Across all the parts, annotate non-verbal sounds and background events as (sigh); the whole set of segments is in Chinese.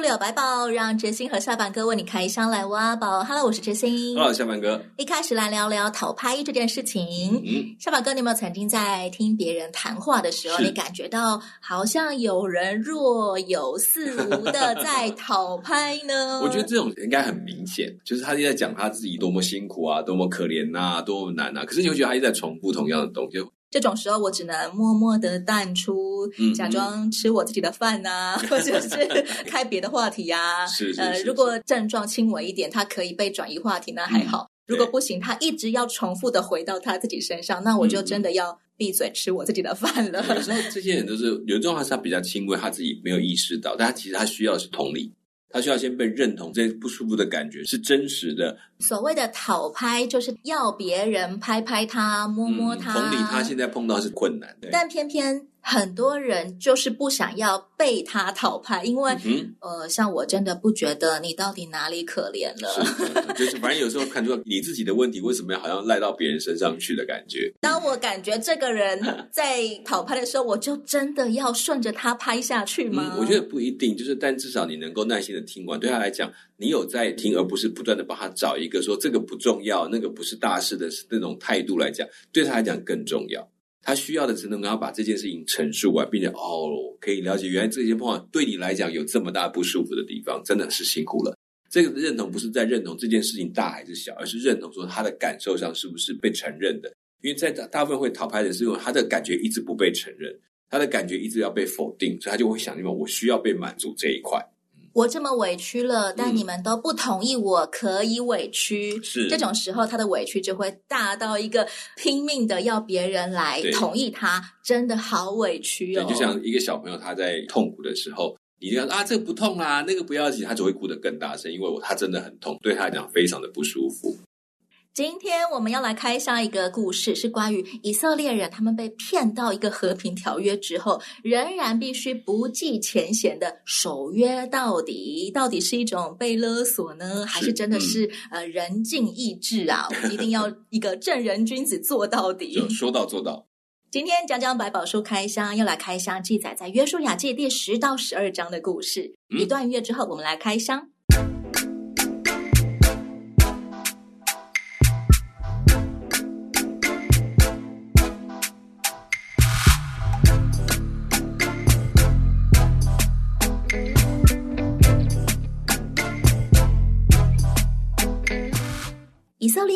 书里有百宝，让哲星和下半哥为你开箱来挖宝。Hello，我是哲星。Hello，下半哥。一开始来聊聊讨拍这件事情。嗯，下半哥，你有没有曾经在听别人谈话的时候，你感觉到好像有人若有似无的在讨拍呢？(laughs) 我觉得这种应该很明显，就是他一直在讲他自己多么辛苦啊，多么可怜啊，多么难啊。可是你会觉得他一直在重复同样的东西。这种时候，我只能默默的淡出，嗯、假装吃我自己的饭呐、啊，或者是 (laughs) 开别的话题呀、啊。是，呃，如果症状轻微一点，他可以被转移话题，那还好。嗯、如果不行，他一直要重复的回到他自己身上，那我就真的要闭嘴吃我自己的饭了。有时候这些人都是有状况，是他比较轻微，他自己没有意识到，但他其实他需要的是同理。他需要先被认同，这不舒服的感觉是真实的。所谓的讨拍，就是要别人拍拍他、摸摸他。嗯、同理，他现在碰到是困难的，但偏偏。很多人就是不想要被他讨拍，因为、嗯、呃，像我真的不觉得你到底哪里可怜了。就是反正有时候看出你自己的问题，为什么要好像赖到别人身上去的感觉？当我感觉这个人 (laughs) 在讨拍的时候，我就真的要顺着他拍下去吗？嗯、我觉得不一定，就是但至少你能够耐心的听完，对他来讲，你有在听，而不是不断的帮他找一个说这个不重要，那个不是大事的那种态度来讲，对他来讲更重要。他需要的只能够把这件事情陈述完，并且哦，可以了解原来这些话对你来讲有这么大不舒服的地方，真的是辛苦了。这个认同不是在认同这件事情大还是小，而是认同说他的感受上是不是被承认的。因为在大部分会讨拍的是因为他的感觉一直不被承认，他的感觉一直要被否定，所以他就会想：因为我需要被满足这一块。我这么委屈了，但你们都不同意，我可以委屈。嗯、是这种时候，他的委屈就会大到一个拼命的要别人来同意他，真的好委屈哦。对，就像一个小朋友他在痛苦的时候，你这样啊，这个不痛啦，那个不要紧，他只会哭得更大声，因为我他真的很痛，对他来讲非常的不舒服。今天我们要来开箱一个故事，是关于以色列人，他们被骗到一个和平条约之后，仍然必须不计前嫌的守约到底。到底是一种被勒索呢，还是真的是，是呃人尽意志啊？(laughs) 一定要一个正人君子做到底，就说到做到。今天讲讲百宝书开箱，要来开箱记载在约书亚记第十到十二章的故事。嗯、一段音乐之后，我们来开箱。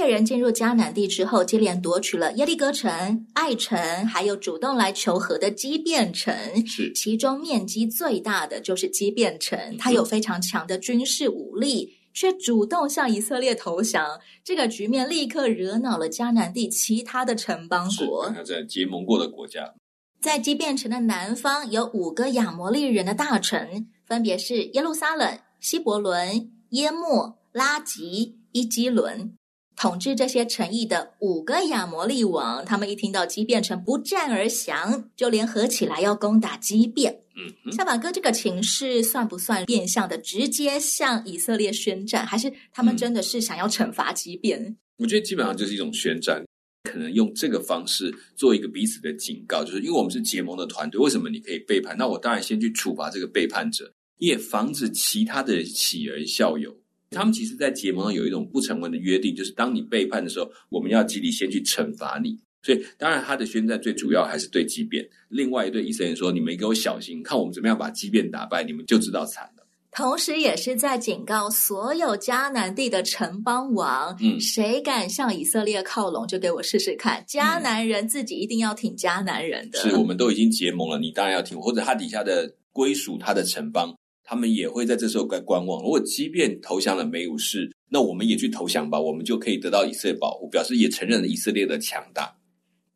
列人进入迦南地之后，接连夺取了耶利哥城、爱城，还有主动来求和的基变城。是，其中面积最大的就是基变城，它有非常强的军事武力，却主动向以色列投降。这个局面立刻惹恼了迦南地其他的城邦国。是，在结盟过的国家，在基遍城的南方有五个亚摩利人的大城，分别是耶路撒冷、希伯伦、耶莫、拉吉、伊基伦。统治这些城邑的五个亚摩利王，他们一听到基遍城不战而降，就联合起来要攻打基遍。嗯，夏马哥，这个情势算不算变相的直接向以色列宣战，还是他们真的是想要惩罚基遍？嗯，我觉得基本上就是一种宣战，可能用这个方式做一个彼此的警告，就是因为我们是结盟的团队，为什么你可以背叛？那我当然先去处罚这个背叛者，也防止其他的人起而效尤。他们其实，在结盟上有一种不成文的约定，就是当你背叛的时候，我们要极力先去惩罚你。所以，当然他的宣战最主要还是对基变，另外一对以色列人说：“你们给我小心，看我们怎么样把基变打败，你们就知道惨了。”同时，也是在警告所有迦南地的城邦王：“嗯，谁敢向以色列靠拢，就给我试试看。迦南人自己一定要挺迦南人的。”是，我们都已经结盟了，你当然要挺，或者他底下的归属他的城邦。他们也会在这时候该观望。如果即便投降了没有事，那我们也去投降吧，我们就可以得到以色列保护，表示也承认了以色列的强大。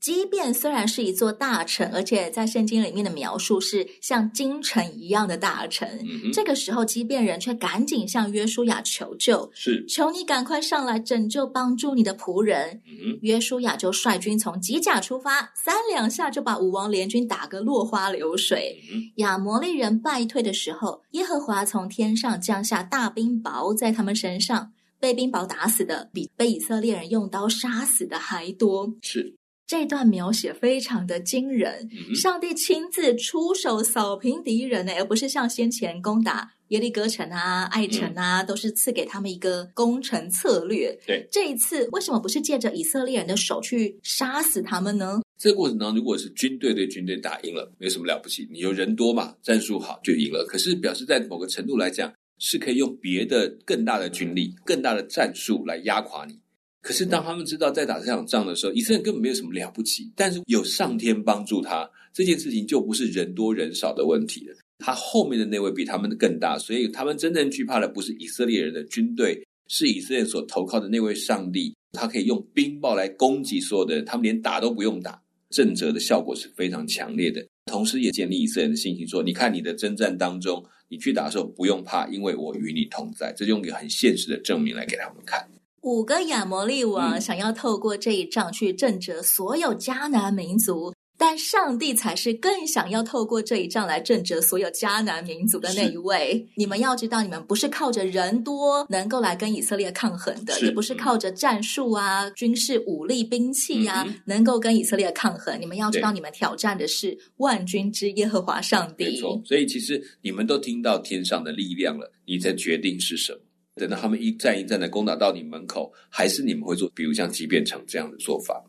基遍虽然是一座大城，而且在圣经里面的描述是像京城一样的大城，嗯、这个时候基遍人却赶紧向约书亚求救，是求你赶快上来拯救帮助你的仆人。嗯、约书亚就率军从吉甲出发，三两下就把武王联军打个落花流水。嗯、亚摩利人败退的时候，耶和华从天上降下大冰雹在他们身上，被冰雹打死的比被以色列人用刀杀死的还多。是。这段描写非常的惊人，嗯、上帝亲自出手扫平敌人呢，而不是像先前攻打耶利哥城啊、爱城啊，嗯、都是赐给他们一个攻城策略。对，这一次为什么不是借着以色列人的手去杀死他们呢？这个过程当中，如果是军队对军队打赢了，没什么了不起，你有人多嘛，战术好就赢了。可是表示在某个程度来讲，是可以用别的更大的军力、更大的战术来压垮你。可是当他们知道在打这场仗的时候，以色列根本没有什么了不起，但是有上天帮助他，这件事情就不是人多人少的问题了。他后面的那位比他们的更大，所以他们真正惧怕的不是以色列人的军队，是以色列所投靠的那位上帝。他可以用冰雹来攻击所有的人，他们连打都不用打，震慑的效果是非常强烈的。同时也建立以色列人的信心，说：你看你的征战当中，你去打的时候不用怕，因为我与你同在。这就用一个很现实的证明来给他们看。五个亚摩利王想要透过这一仗去震慑所有迦南民族，但上帝才是更想要透过这一仗来震慑所有迦南民族的那一位。你们要知道，你们不是靠着人多能够来跟以色列抗衡的，也不是靠着战术啊、军事武力、兵器呀、啊嗯、能够跟以色列抗衡。你们要知道，你们挑战的是万军之耶和华上帝。没错，所以其实你们都听到天上的力量了，你的决定是什么？等到他们一站一站的攻打到你门口，还是你们会做，比如像基遍城这样的做法？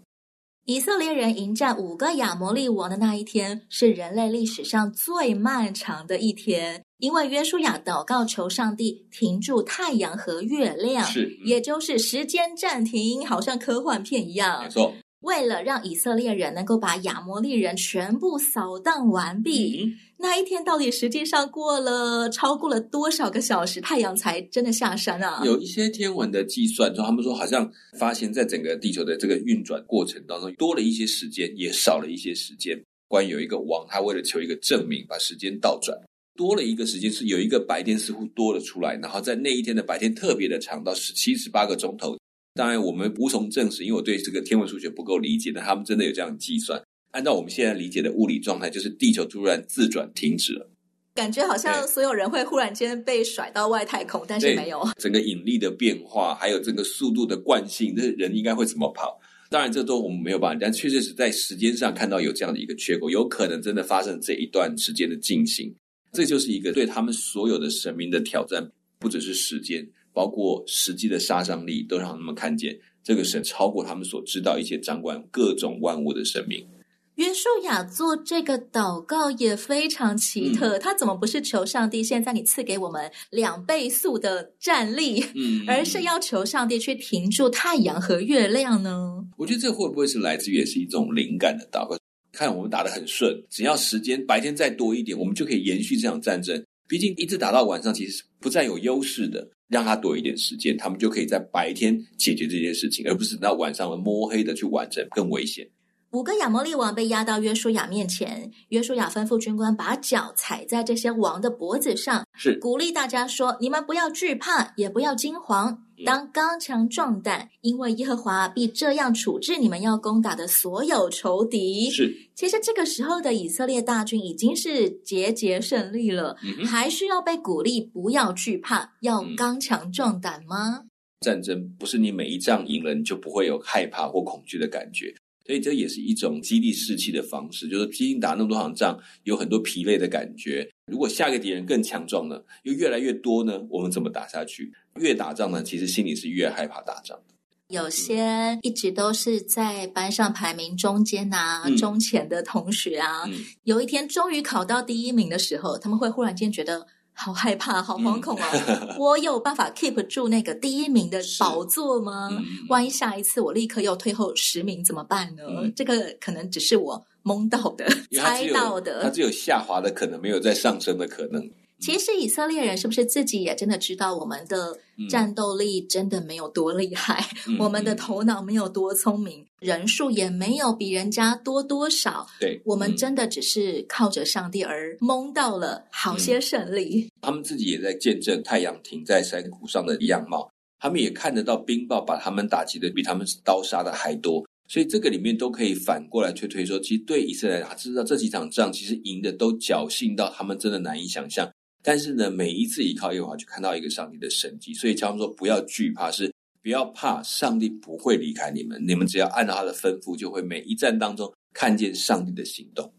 以色列人迎战五个亚摩利王的那一天，是人类历史上最漫长的一天，因为约书亚祷告求上帝停住太阳和月亮，是，嗯、也就是时间暂停，好像科幻片一样。没错。为了让以色列人能够把亚摩利人全部扫荡完毕，嗯、那一天到底实际上过了超过了多少个小时，太阳才真的下山啊？有一些天文的计算，就他们说好像发现，在整个地球的这个运转过程当中，多了一些时间，也少了一些时间。关于有一个王，他为了求一个证明，把时间倒转，多了一个时间，是有一个白天似乎多了出来，然后在那一天的白天特别的长，到十七十八个钟头。当然，我们无从证实，因为我对这个天文数学不够理解。但他们真的有这样计算，按照我们现在理解的物理状态，就是地球突然自转停止了，感觉好像所有人会忽然间被甩到外太空，但是没有整个引力的变化，还有整个速度的惯性，这人应该会怎么跑？当然，这都我们没有办法，但确确实是在时间上看到有这样的一个缺口，有可能真的发生这一段时间的进行。这就是一个对他们所有的神明的挑战，不只是时间。包括实际的杀伤力，都让他们看见这个神超过他们所知道一些掌管各种万物的神明。约书亚做这个祷告也非常奇特，嗯、他怎么不是求上帝现在你赐给我们两倍速的战力，嗯，而是要求上帝去停住太阳和月亮呢？我觉得这会不会是来自于也是一种灵感的祷告？看我们打得很顺，只要时间白天再多一点，我们就可以延续这场战争。毕竟一直打到晚上，其实是不再有优势的。让他多一点时间，他们就可以在白天解决这件事情，而不是等到晚上摸黑的去完成，更危险。五个亚摩利王被押到约书亚面前，约书亚吩咐军官把脚踩在这些王的脖子上，是鼓励大家说：“你们不要惧怕，也不要惊慌，当刚强壮胆，因为耶和华必这样处置你们要攻打的所有仇敌。”是，其实这个时候的以色列大军已经是节节胜利了，嗯、还需要被鼓励不要惧怕，要刚强壮胆吗？战争不是你每一仗赢了你就不会有害怕或恐惧的感觉。所以这也是一种激励士气的方式，就是毕竟打那么多场仗，有很多疲累的感觉。如果下个敌人更强壮呢，又越来越多呢，我们怎么打下去？越打仗呢，其实心里是越害怕打仗的。有些一直都是在班上排名中间啊、嗯、中前的同学啊，嗯、有一天终于考到第一名的时候，他们会忽然间觉得。好害怕，好惶恐啊！(laughs) 嗯、我有办法 keep 住那个第一名的宝座吗？嗯、万一下一次我立刻又退后十名怎么办呢？嗯、这个可能只是我蒙到的、猜到的，它只有下滑的可能，没有再上升的可能。其实以色列人是不是自己也真的知道我们的战斗力真的没有多厉害，嗯、我们的头脑没有多聪明，嗯、人数也没有比人家多多少？对，我们真的只是靠着上帝而蒙到了好些胜利。嗯、他们自己也在见证太阳停在山谷上的样貌，他们也看得到冰雹把他们打击的比他们刀杀的还多。所以这个里面都可以反过来推推说，其实对以色列人，他知道这几场仗其实赢的都侥幸到他们真的难以想象。但是呢，每一次依靠耶和华，就看到一个上帝的神迹。所以他们说不要惧怕，是不要怕，上帝不会离开你们，你们只要按照他的吩咐，就会每一战当中看见上帝的行动。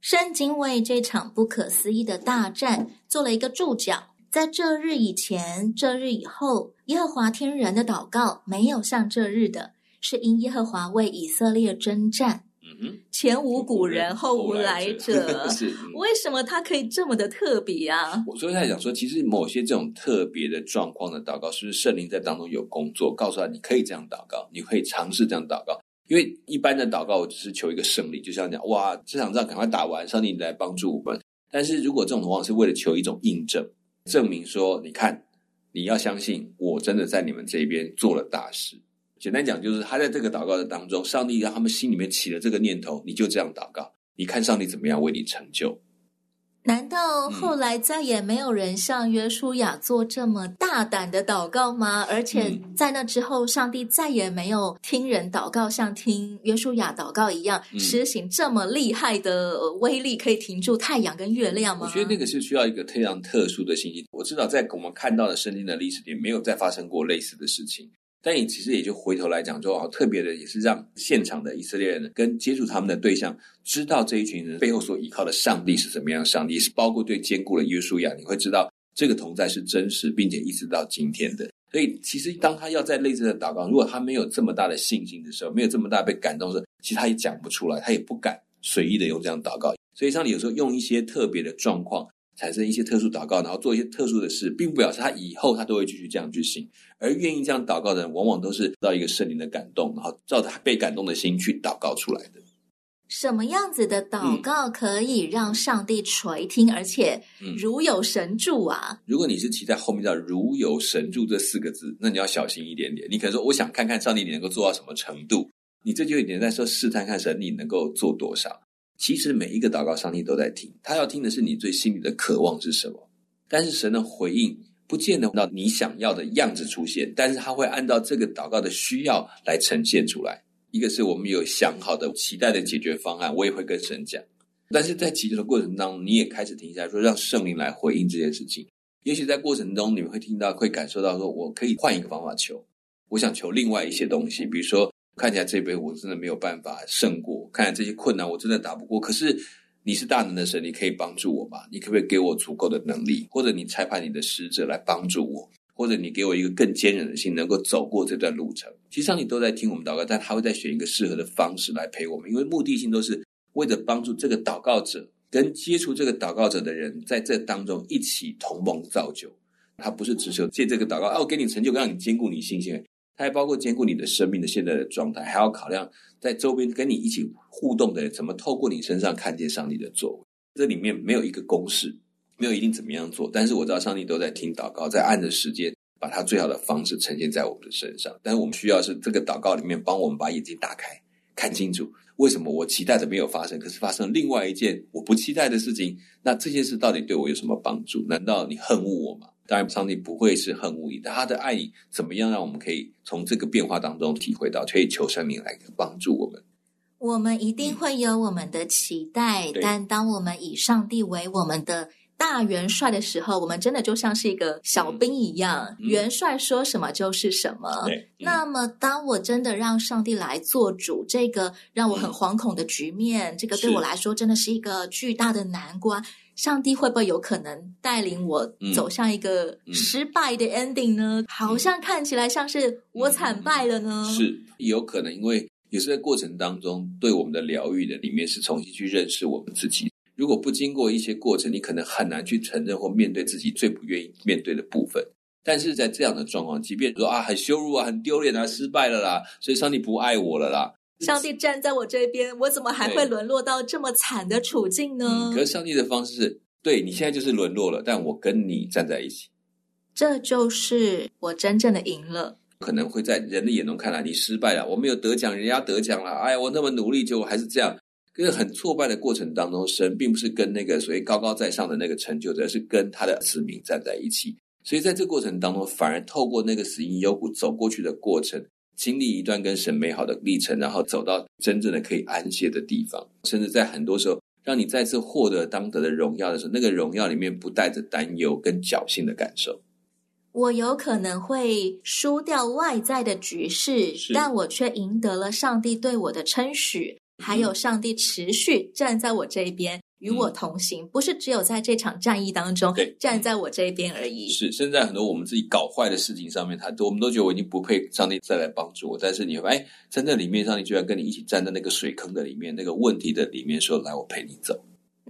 圣经为这场不可思议的大战做了一个注脚，在这日以前，这日以后，耶和华听人的祷告，没有像这日的。是因耶和华为以色列征战，嗯，前无古人后无来者。是，为什么他可以这么的特别啊？我所以他讲说，其实某些这种特别的状况的祷告，是不是圣灵在当中有工作，告诉他你可以这样祷告，你可以尝试这样祷告。因为一般的祷告，我只是求一个胜利，就像讲哇，这场仗赶快打完，上帝你来帮助我们。但是如果这种往往是为了求一种印证，证明说，你看，你要相信，我真的在你们这边做了大事。简单讲，就是他在这个祷告的当中，上帝让他们心里面起了这个念头，你就这样祷告，你看上帝怎么样为你成就？难道后来再也没有人像约书亚做这么大胆的祷告吗？而且在那之后，上帝再也没有听人祷告，像听约书亚祷告一样，施行这么厉害的威力，可以停住太阳跟月亮吗？我觉得那个是需要一个非常特殊的信息。我知道在我们看到的圣经的历史里，没有再发生过类似的事情。但你其实也就回头来讲，说特别的也是让现场的以色列人跟接触他们的对象知道这一群人背后所依靠的上帝是怎么样。上帝是包括对坚固的约书亚，你会知道这个同在是真实，并且一直到今天的。所以其实当他要在类似的祷告，如果他没有这么大的信心的时候，没有这么大被感动的时候，其实他也讲不出来，他也不敢随意的用这样祷告。所以上帝有时候用一些特别的状况。产生一些特殊祷告，然后做一些特殊的事，并不表示他以后他都会继续这样去行。而愿意这样祷告的人，往往都是得到一个圣灵的感动，然后照着他被感动的心去祷告出来的。什么样子的祷告可以让上帝垂听，嗯、而且如有神助啊？如果你是期待后面叫“如有神助”这四个字，那你要小心一点点。你可能说：“我想看看上帝你能够做到什么程度。”你这就有点在说试探看神你能够做多少。其实每一个祷告，上帝都在听，他要听的是你最心里的渴望是什么。但是神的回应不见得到你想要的样子出现，但是他会按照这个祷告的需要来呈现出来。一个是我们有想好的期待的解决方案，我也会跟神讲。但是在祈求的过程当中，你也开始停下来说，让圣灵来回应这件事情。也许在过程中，你们会听到，会感受到，说我可以换一个方法求，我想求另外一些东西，比如说。看起来这杯我真的没有办法胜过，看来这些困难我真的打不过。可是你是大能的神，你可以帮助我吗？你可不可以给我足够的能力？或者你差派你的使者来帮助我？或者你给我一个更坚韧的心，能够走过这段路程？其实上帝都在听我们祷告，但他会再选一个适合的方式来陪我们，因为目的性都是为了帮助这个祷告者跟接触这个祷告者的人，在这当中一起同盟造就。他不是只求借这个祷告，啊，我给你成就，让你坚固你信心。它还包括兼顾你的生命的现在的状态，还要考量在周边跟你一起互动的人怎么透过你身上看见上帝的作为。这里面没有一个公式，没有一定怎么样做，但是我知道上帝都在听祷告，在按着时间把他最好的方式呈现在我们的身上。但是我们需要是这个祷告里面帮我们把眼睛打开，看清楚为什么我期待的没有发生，可是发生另外一件我不期待的事情。那这件事到底对我有什么帮助？难道你恨恶我吗？当然，上帝不会是恨恶你，但他的爱意怎么样让我们可以从这个变化当中体会到，可以求神灵来帮助我们。我们一定会有我们的期待，嗯、但当我们以上帝为我们的大元帅的时候，我们真的就像是一个小兵一样，嗯、元帅说什么就是什么。嗯、那么，当我真的让上帝来做主，这个让我很惶恐的局面，嗯、这个对我来说真的是一个巨大的难关。上帝会不会有可能带领我走向一个失败的 ending 呢？好像看起来像是我惨败了呢。是有可能，因为也是在过程当中对我们的疗愈的里面是重新去认识我们自己。如果不经过一些过程，你可能很难去承认或面对自己最不愿意面对的部分。但是在这样的状况，即便说啊很羞辱啊、很丢脸啊、失败了啦，所以上帝不爱我了啦。上帝站在我这边，我怎么还会沦落到这么惨的处境呢？嗯，可是上帝的方式是，对，你现在就是沦落了，但我跟你站在一起，这就是我真正的赢了。可能会在人的眼中看来，你失败了，我没有得奖，人家得奖了。哎呀，我那么努力，结果还是这样。可是很挫败的过程当中，神并不是跟那个所谓高高在上的那个成就者，而是跟他的子民站在一起。所以在这个过程当中，反而透过那个死因幽谷走过去的过程，经历一段跟神美好的历程，然后走到真正的可以安歇的地方。甚至在很多时候，让你再次获得当得的荣耀的时候，那个荣耀里面不带着担忧跟侥幸的感受。我有可能会输掉外在的局势，但我却赢得了上帝对我的称许，还有上帝持续站在我这边，与我同行，不是只有在这场战役当中站在我这边而已。是，现在很多我们自己搞坏的事情上面，他我们都觉得我已经不配，上帝再来帮助我。但是你会发现，哎，在那里面，上帝居然跟你一起站在那个水坑的里面，那个问题的里面，说：“来，我陪你走。”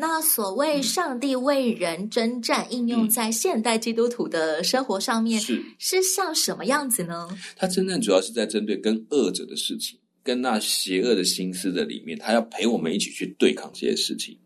那所谓上帝为人征战，嗯、应用在现代基督徒的生活上面，是是像什么样子呢？他征战主要是在针对跟恶者的事情，跟那邪恶的心思的里面，他要陪我们一起去对抗这些事情。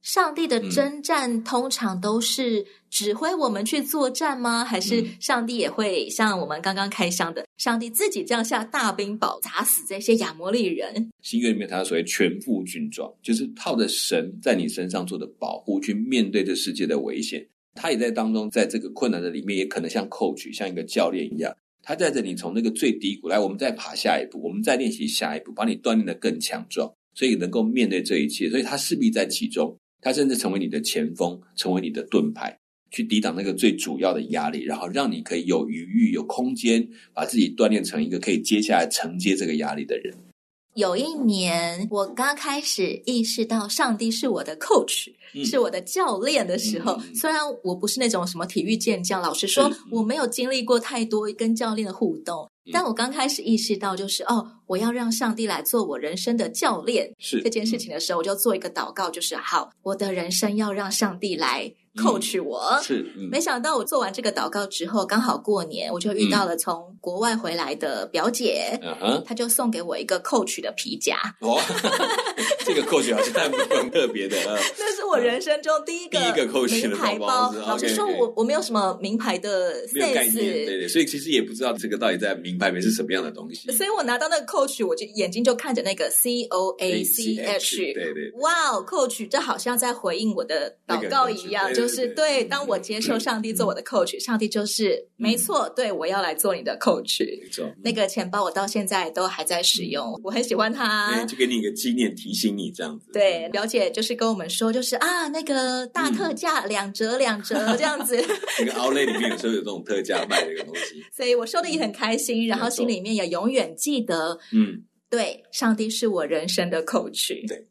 上帝的征战通常都是指挥我们去作战吗？还是上帝也会像我们刚刚开箱的，上帝自己降下大冰雹砸死这些亚摩利人？新约里面，他所谓全副军装，就是靠着神在你身上做的保护，去面对这世界的危险。他也在当中，在这个困难的里面，也可能像 coach，像一个教练一样，他带着你从那个最低谷来，我们再爬下一步，我们再练习下一步，把你锻炼得更强壮，所以能够面对这一切。所以他势必在其中。他甚至成为你的前锋，成为你的盾牌，去抵挡那个最主要的压力，然后让你可以有余裕、有空间，把自己锻炼成一个可以接下来承接这个压力的人。有一年，我刚开始意识到上帝是我的 coach，嗯，是我的教练的时候，嗯，虽然我不是那种什么体育健将，老实说，我没有经历过太多跟教练的互动。但我刚开始意识到，就是哦，我要让上帝来做我人生的教练，是这件事情的时候，我就做一个祷告，就是好，我的人生要让上帝来 coach 我。嗯、是、嗯，没想到我做完这个祷告之后，刚好过年，我就遇到了从国外回来的表姐，嗯哼，她就送给我一个 coach 的皮夹。哦，(laughs) 这个 coach 好像蛮特别的。(laughs) 那是我人生中第一个第一个 coach 名牌包。老实说，我我没有什么名牌的 sense，对对，所以其实也不知道这个到底在名。牌里面是什么样的东西？所以我拿到那个 Coach，我就眼睛就看着那个 C O A C H，对对，哇哦，Coach，这好像在回应我的祷告一样，那个、就是对，当我接受上帝做我的 Coach，、嗯、上帝就是、嗯、没错，对我要来做你的 Coach，没错。那个钱包我到现在都还在使用，嗯、我很喜欢它，就给你一个纪念，提醒你这样子。对，表姐就是跟我们说，就是啊，那个大特价、嗯、两折两折 (laughs) 这样子。那个 Outlet 里面有时候有这种特价卖的一个东西，(laughs) 所以我收的也很开心。然后心里面也永远记得，嗯，对，上帝是我人生的 coach。对。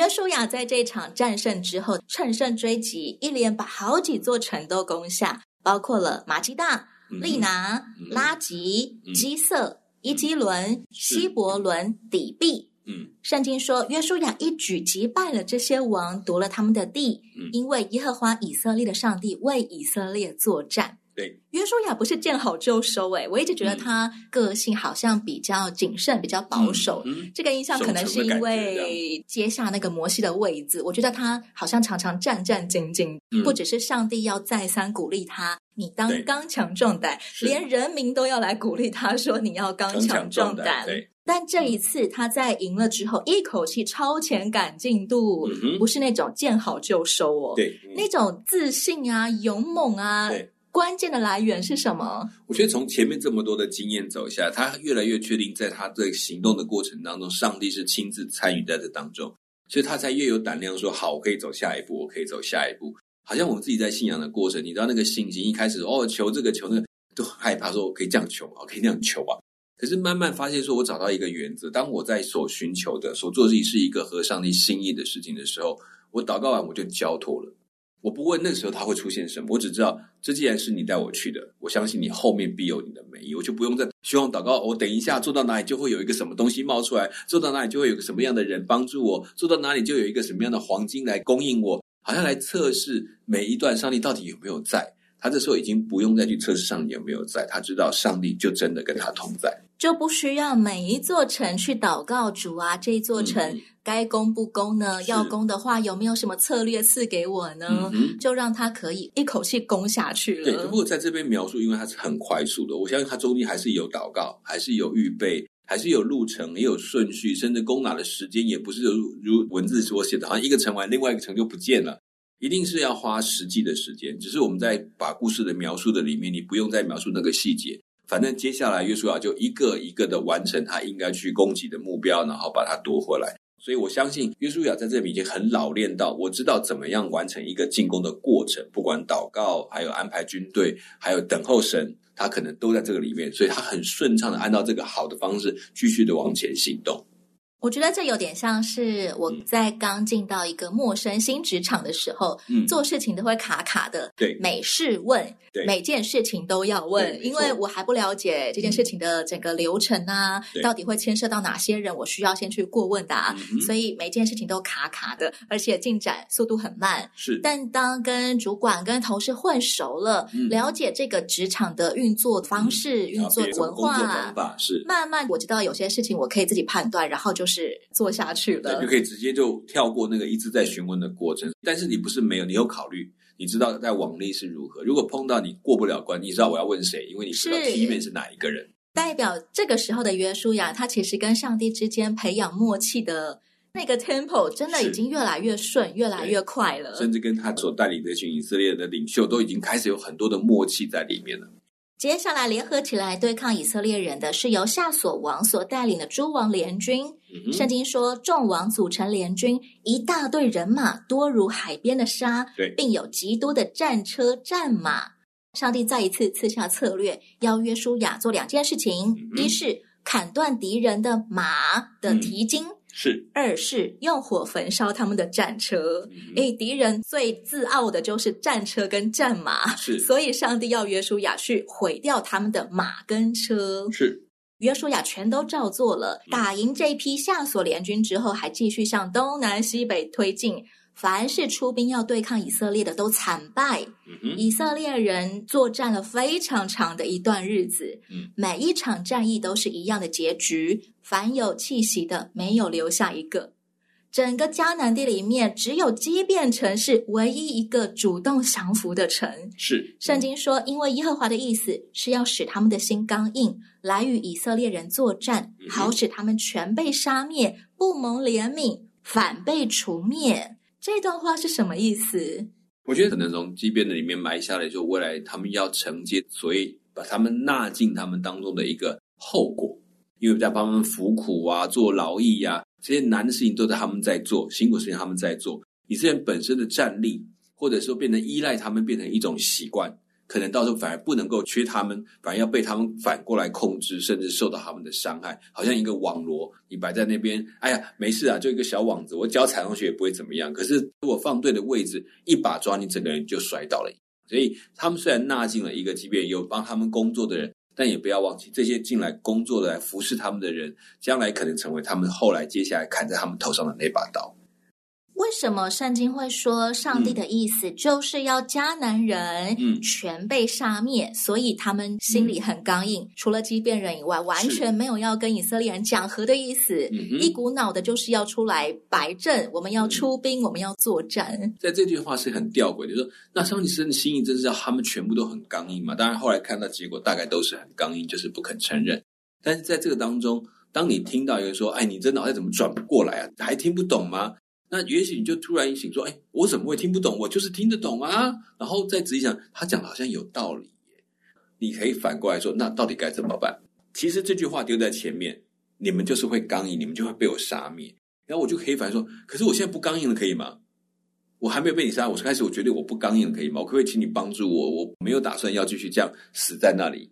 约书亚在这场战胜之后，乘胜追击，一连把好几座城都攻下。包括了马吉大、利拿、嗯、拉吉、嗯、基色、伊基伦、希伯伦、底壁。嗯，圣经说，约书亚一举击败了这些王，夺了他们的地，嗯、因为耶和华以色列的上帝为以色列作战。对，约书亚不是见好就收诶，我一直觉得他个性好像比较谨慎，比较保守。嗯嗯、这个印象可能是因为接下那个摩西的位子，我觉得他好像常常战战兢兢。嗯、不只是上帝要再三鼓励他，你当刚强壮胆，连人民都要来鼓励他说你要刚强壮胆。但这一次他在赢了之后，一口气超前赶进度，嗯，不是那种见好就收哦。对，嗯、那种自信啊，勇猛啊。关键的来源是什么？我觉得从前面这么多的经验走下，他越来越确定，在他这行动的过程当中，上帝是亲自参与在这当中，所以他才越有胆量说：“好，我可以走下一步，我可以走下一步。”好像我们自己在信仰的过程，你知道那个信心一开始哦，求这个求那个，都害怕说我可以这样求啊，可以那样求啊。可是慢慢发现，说我找到一个原则，当我在所寻求的、所做的是一个合上帝心意的事情的时候，我祷告完我就交托了。我不问那时候他会出现什么，我只知道这既然是你带我去的，我相信你后面必有你的美意，我就不用再希望祷告。我等一下做到哪里就会有一个什么东西冒出来，做到哪里就会有个什么样的人帮助我，做到哪里就有一个什么样的黄金来供应我，好像来测试每一段上帝到底有没有在。他这时候已经不用再去测试上帝有没有在，他知道上帝就真的跟他同在，就不需要每一座城去祷告主啊，这一座城。嗯该攻不攻呢？要攻的话，有没有什么策略赐给我呢？嗯、就让他可以一口气攻下去了。对，不过在这边描述，因为它是很快速的，我相信它中间还是有祷告，还是有预备，还是有路程，也有顺序，甚至攻打的时间也不是如如文字所写的，好像一个城完，另外一个城就不见了，一定是要花实际的时间。只是我们在把故事的描述的里面，你不用再描述那个细节，反正接下来约书亚就一个一个的完成他应该去攻击的目标，然后把它夺回来。所以我相信约书亚在这里已经很老练到，我知道怎么样完成一个进攻的过程，不管祷告，还有安排军队，还有等候神，他可能都在这个里面，所以他很顺畅的按照这个好的方式继续的往前行动。我觉得这有点像是我在刚进到一个陌生新职场的时候，嗯，做事情都会卡卡的，对，每事问，对，每件事情都要问，因为我还不了解这件事情的整个流程啊，到底会牵涉到哪些人，我需要先去过问的啊，所以每件事情都卡卡的，而且进展速度很慢。是，但当跟主管、跟同事混熟了，了解这个职场的运作方式、运作文化，是。慢慢我知道有些事情我可以自己判断，然后就是。是做下去了，就可以直接就跳过那个一直在询问的过程。但是你不是没有，你有考虑，你知道在网内是如何。如果碰到你过不了关，你知道我要问谁，因为你知道 T 面是哪一个人。代表这个时候的约书亚，他其实跟上帝之间培养默契的那个 tempo 真的已经越来越顺，越来越快了。甚至跟他所带领这群以色列的领袖都已经开始有很多的默契在里面了。接下来联合起来对抗以色列人的是由夏所王所带领的诸王联军。嗯、圣经说，众王组成联军，一大队人马多如海边的沙，并有极多的战车战马。上帝再一次赐下策略，要约书亚做两件事情：嗯、一是砍断敌人的马的蹄筋。嗯是，二是用火焚烧他们的战车，因为敌人最自傲的就是战车跟战马，是，所以上帝要约书亚去毁掉他们的马跟车，是，约书亚全都照做了，打赢这批夏所联军之后，还继续向东南西北推进。凡是出兵要对抗以色列的都惨败，嗯，以色列人作战了非常长的一段日子，嗯，每一场战役都是一样的结局，凡有气息的没有留下一个。整个迦南地里面，只有基变城是唯一一个主动降服的城。是，圣经说，因为耶和华的意思是要使他们的心刚硬，来与以色列人作战，好使他们全被杀灭，不蒙怜悯，反被除灭。这段话是什么意思？我觉得可能从基变的里面埋下来，就未来他们要承接，所以把他们纳进他们当中的一个后果，因为在帮他们服苦啊、做劳役呀、啊，这些难的事情都在他们在做，辛苦的事情他们在做，以色列本身的战力，或者说变成依赖他们，变成一种习惯。可能到时候反而不能够缺他们，反而要被他们反过来控制，甚至受到他们的伤害，好像一个网罗，你摆在那边，哎呀，没事啊，就一个小网子，我脚踩上去也不会怎么样。可是如果放对的位置，一把抓你，整个人就摔倒了。所以他们虽然纳进了一个，即便有帮他们工作的人，但也不要忘记这些进来工作的、来服侍他们的人，将来可能成为他们后来接下来砍在他们头上的那把刀。为什么圣经会说上帝的意思就是要迦南人全被杀灭？嗯、所以他们心里很刚硬，嗯、除了畸变人以外，完全没有要跟以色列人讲和的意思，一股脑的就是要出来摆阵，我们要出兵，嗯、我们要作战。在这句话是很吊诡，就是说，那上帝神的心意真是要他们全部都很刚硬嘛？当然后来看到结果，大概都是很刚硬，就是不肯承认。但是在这个当中，当你听到有人说：“哎，你这脑袋怎么转不过来啊？还听不懂吗？”那也许你就突然一醒说：“哎，我怎么会听不懂？我就是听得懂啊！”然后再仔细想，他讲的好像有道理耶。你可以反过来说：“那到底该怎么办？”其实这句话丢在前面，你们就是会刚硬，你们就会被我杀灭。然后我就可以反说：“可是我现在不刚硬了，可以吗？我还没有被你杀，我开始我觉得我不刚硬了，可以吗？我可不可以请你帮助我？我没有打算要继续这样死在那里。”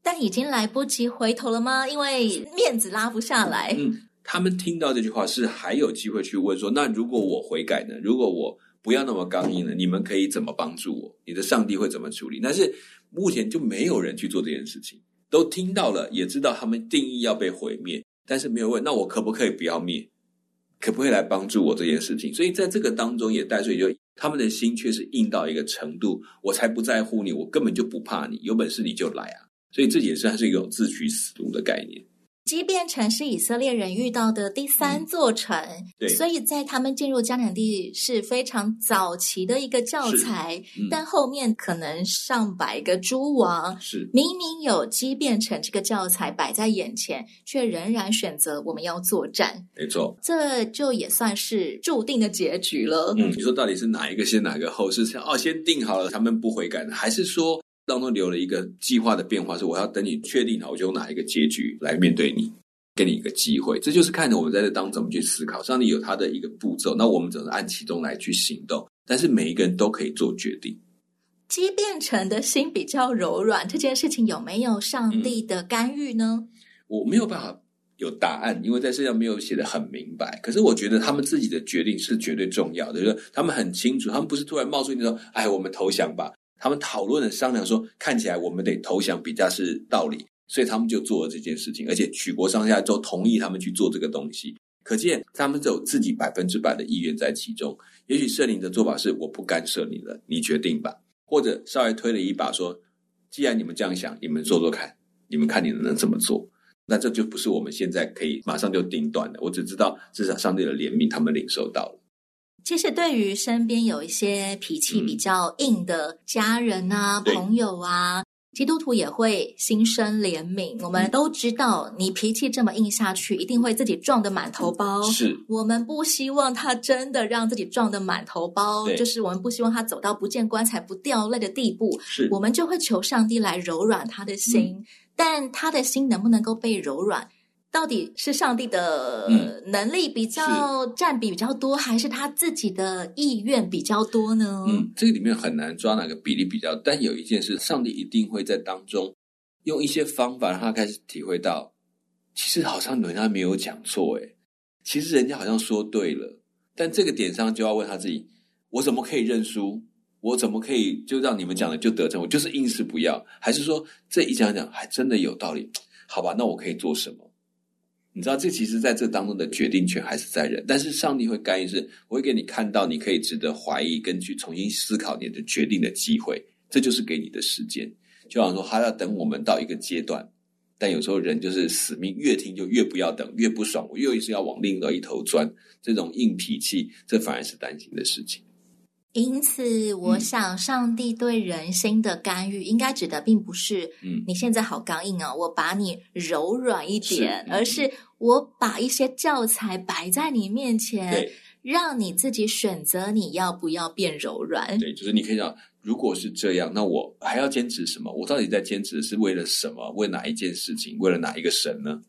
但已经来不及回头了吗？因为面子拉不下来。嗯。他们听到这句话是还有机会去问说：那如果我悔改呢？如果我不要那么刚硬了。你们可以怎么帮助我？你的上帝会怎么处理？但是目前就没有人去做这件事情，都听到了，也知道他们定义要被毁灭，但是没有问，那我可不可以不要灭？可不可以来帮助我这件事情？所以在这个当中也带出，就他们的心却是硬到一个程度，我才不在乎你，我根本就不怕你，有本事你就来啊！所以这也是还是一种自取死路的概念。基遍城是以色列人遇到的第三座城，嗯、对，所以在他们进入迦南地是非常早期的一个教材。嗯、但后面可能上百个诸王，是明明有基遍城这个教材摆在眼前，却仍然选择我们要作战。没错，这就也算是注定的结局了。嗯，你说到底是哪一个先，哪个后？是哦，先定好了他们不悔改的，还是说？当中留了一个计划的变化，是我要等你确定好，我就用哪一个结局来面对你，给你一个机会。这就是看着我们在这当中怎么去思考。上帝有他的一个步骤，那我们只能按其中来去行动。但是每一个人都可以做决定。基遍城的心比较柔软，这件事情有没有上帝的干预呢？嗯，我没有办法有答案，因为在世上没有写的很明白。可是我觉得他们自己的决定是绝对重要的，就是他们很清楚，他们不是突然冒出一句说：“哎，我们投降吧。”他们讨论了商量说，看起来我们得投降比较是道理，所以他们就做了这件事情，而且举国上下都同意他们去做这个东西。可见他们有自己百分之百的意愿在其中。也许圣灵的做法是我不干涉你了，你决定吧，或者稍微推了一把说，既然你们这样想，你们做做看，你们看你能怎么做？那这就不是我们现在可以马上就定断的。我只知道至少上帝的怜悯，他们领受到了。其实，对于身边有一些脾气比较硬的家人啊、嗯、朋友啊，基督徒也会心生怜悯。我们都知道，你脾气这么硬下去，一定会自己撞得满头包。是，我们不希望他真的让自己撞得满头包，就是我们不希望他走到不见棺材不掉泪的地步。是，我们就会求上帝来柔软他的心，嗯、但他的心能不能够被柔软？到底是上帝的能力比较占比比较多，嗯、还是他自己的意愿比较多呢？嗯，这个里面很难抓哪个比例比较。但有一件事，上帝一定会在当中用一些方法让他开始体会到，其实好像人家没有讲错，诶，其实人家好像说对了。但这个点上就要问他自己：我怎么可以认输？我怎么可以就让你们讲的就得逞？我就是硬是不要，还是说这一讲讲还真的有道理？好吧，那我可以做什么？你知道，这其实在这当中的决定权还是在人，但是上帝会干预，是我会给你看到，你可以值得怀疑，跟去重新思考你的决定的机会，这就是给你的时间。就好像说，他要等我们到一个阶段，但有时候人就是死命，越听就越不要等，越不爽，我越是要往另外一头钻，这种硬脾气，这反而是担心的事情。因此，我想，上帝对人心的干预，应该指的并不是，嗯，你现在好刚硬啊，我把你柔软一点，是，而是我把一些教材摆在你面前，让你自己选择你要不要变柔软。对，就是你可以讲，如果是这样，那我还要坚持什么？我到底在坚持的是为了什么？为哪一件事情？为了哪一个神呢？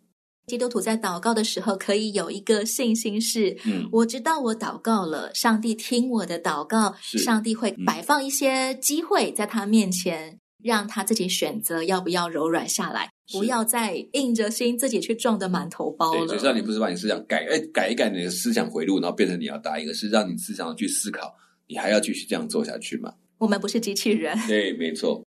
基督徒在祷告的时候，可以有一个信心是：嗯，我知道我祷告了，上帝听我的祷告，上帝会摆放一些机会在他面前，嗯，让他自己选择要不要柔软下来，不要再硬着心自己去撞的满头包了。对，就让你不是把你思想改，哎，改一改你的思想回路，然后变成你要答应，而是让你思想去思考，你还要继续这样做下去吗？我们不是机器人。对，没错。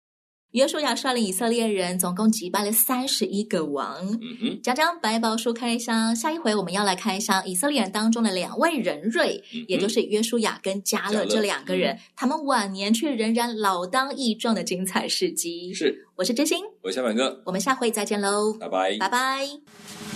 约书亚率领以色列人，总共击败了三十一个王。嗯哼，讲讲百宝书开箱，下一回我们要来开箱以色列人当中的两位人瑞，嗯、也就是约书亚跟加勒这两个人，嗯、他们晚年却仍然老当益壮的精彩事迹。是，我是真心，我是小满哥，我们下回再见喽，拜拜，拜拜。